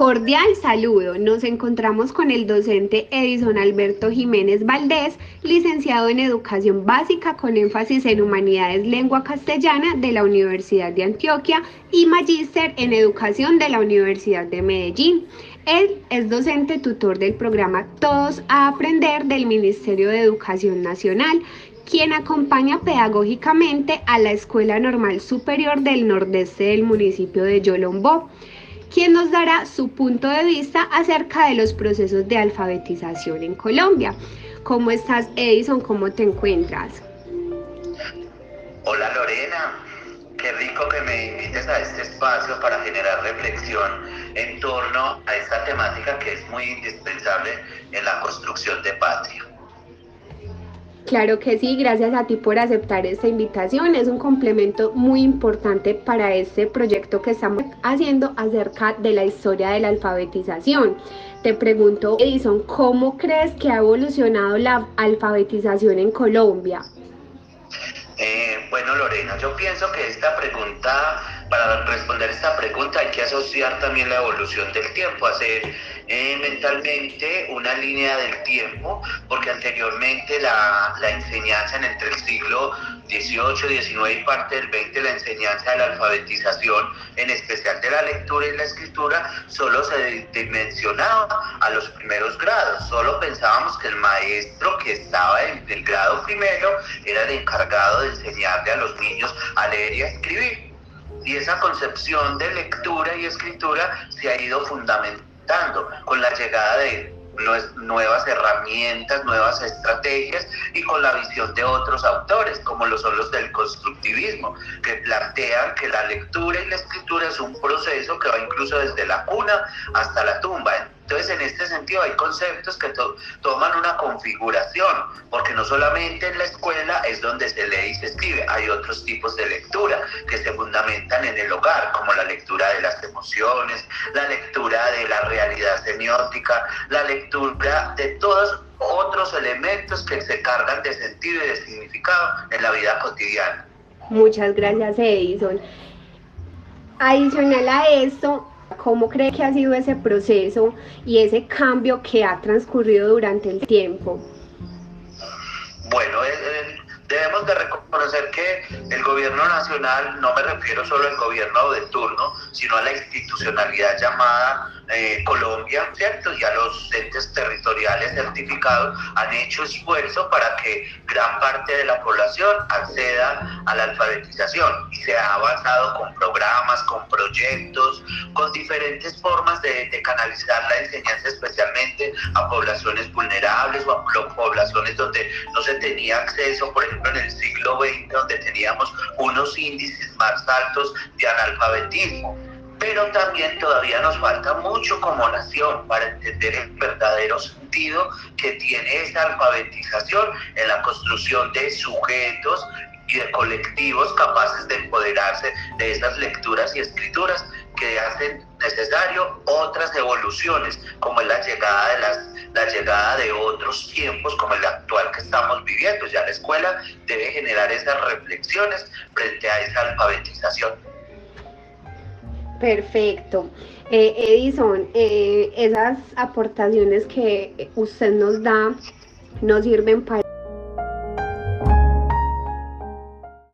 Cordial saludo. Nos encontramos con el docente Edison Alberto Jiménez Valdés, licenciado en Educación Básica con énfasis en Humanidades Lengua Castellana de la Universidad de Antioquia y magíster en Educación de la Universidad de Medellín. Él es docente tutor del programa Todos a Aprender del Ministerio de Educación Nacional quien acompaña pedagógicamente a la Escuela Normal Superior del Nordeste del municipio de Yolombó quien nos dará su punto de vista acerca de los procesos de alfabetización en Colombia. ¿Cómo estás, Edison? ¿Cómo te encuentras? Hola, Lorena. Qué rico que me invites a este espacio para generar reflexión en torno a esta temática que es muy indispensable en la construcción de patria. Claro que sí, gracias a ti por aceptar esta invitación. Es un complemento muy importante para este proyecto que estamos haciendo acerca de la historia de la alfabetización. Te pregunto, Edison, ¿cómo crees que ha evolucionado la alfabetización en Colombia? Eh, bueno, Lorena, yo pienso que esta pregunta, para responder esta pregunta hay que asociar también la evolución del tiempo, hacer eh, mentalmente una línea del tiempo, porque anteriormente la, la enseñanza en entre el siglo XVIII, XIX y parte del XX, la enseñanza de la alfabetización, en especial de la lectura y la escritura, solo se dimensionaba a los primeros grados, solo pensábamos que el maestro que estaba en el grado primero era el encargado de enseñarle a los niños a leer y a escribir. Y esa concepción de lectura y escritura se ha ido fundamentando con la llegada de nuevas herramientas, nuevas estrategias y con la visión de otros autores, como lo son los del constructivismo, que plantean que la lectura y la escritura es un proceso que va incluso desde la cuna hasta la tumba. Entonces, en sentido, hay conceptos que toman una configuración, porque no solamente en la escuela es donde se lee y se escribe, hay otros tipos de lectura que se fundamentan en el hogar, como la lectura de las emociones, la lectura de la realidad semiótica, la lectura de todos otros elementos que se cargan de sentido y de significado en la vida cotidiana. Muchas gracias, Edison. Adicional a esto, ¿Cómo cree que ha sido ese proceso y ese cambio que ha transcurrido durante el tiempo? Bueno, debemos de reconocer que el gobierno nacional, no me refiero solo al gobierno de turno, sino a la institucionalidad llamada eh, Colombia, ¿cierto? Y a los entes territoriales certificados han hecho esfuerzo para que gran parte de la población acceda a la alfabetización y se ha avanzado con programas, con proyectos, con diferentes formas de, de canalizar la enseñanza especialmente a poblaciones vulnerables o a poblaciones donde no se tenía acceso, por ejemplo en el siglo XX, donde teníamos unos índices más altos de analfabetismo pero también todavía nos falta mucho como nación para entender el verdadero sentido que tiene esa alfabetización en la construcción de sujetos y de colectivos capaces de empoderarse de esas lecturas y escrituras que hacen necesario otras evoluciones, como la llegada de las la llegada de otros tiempos como el actual que estamos viviendo. Ya la escuela debe generar esas reflexiones frente a esa alfabetización. Perfecto. Eh, Edison, eh, esas aportaciones que usted nos da nos sirven para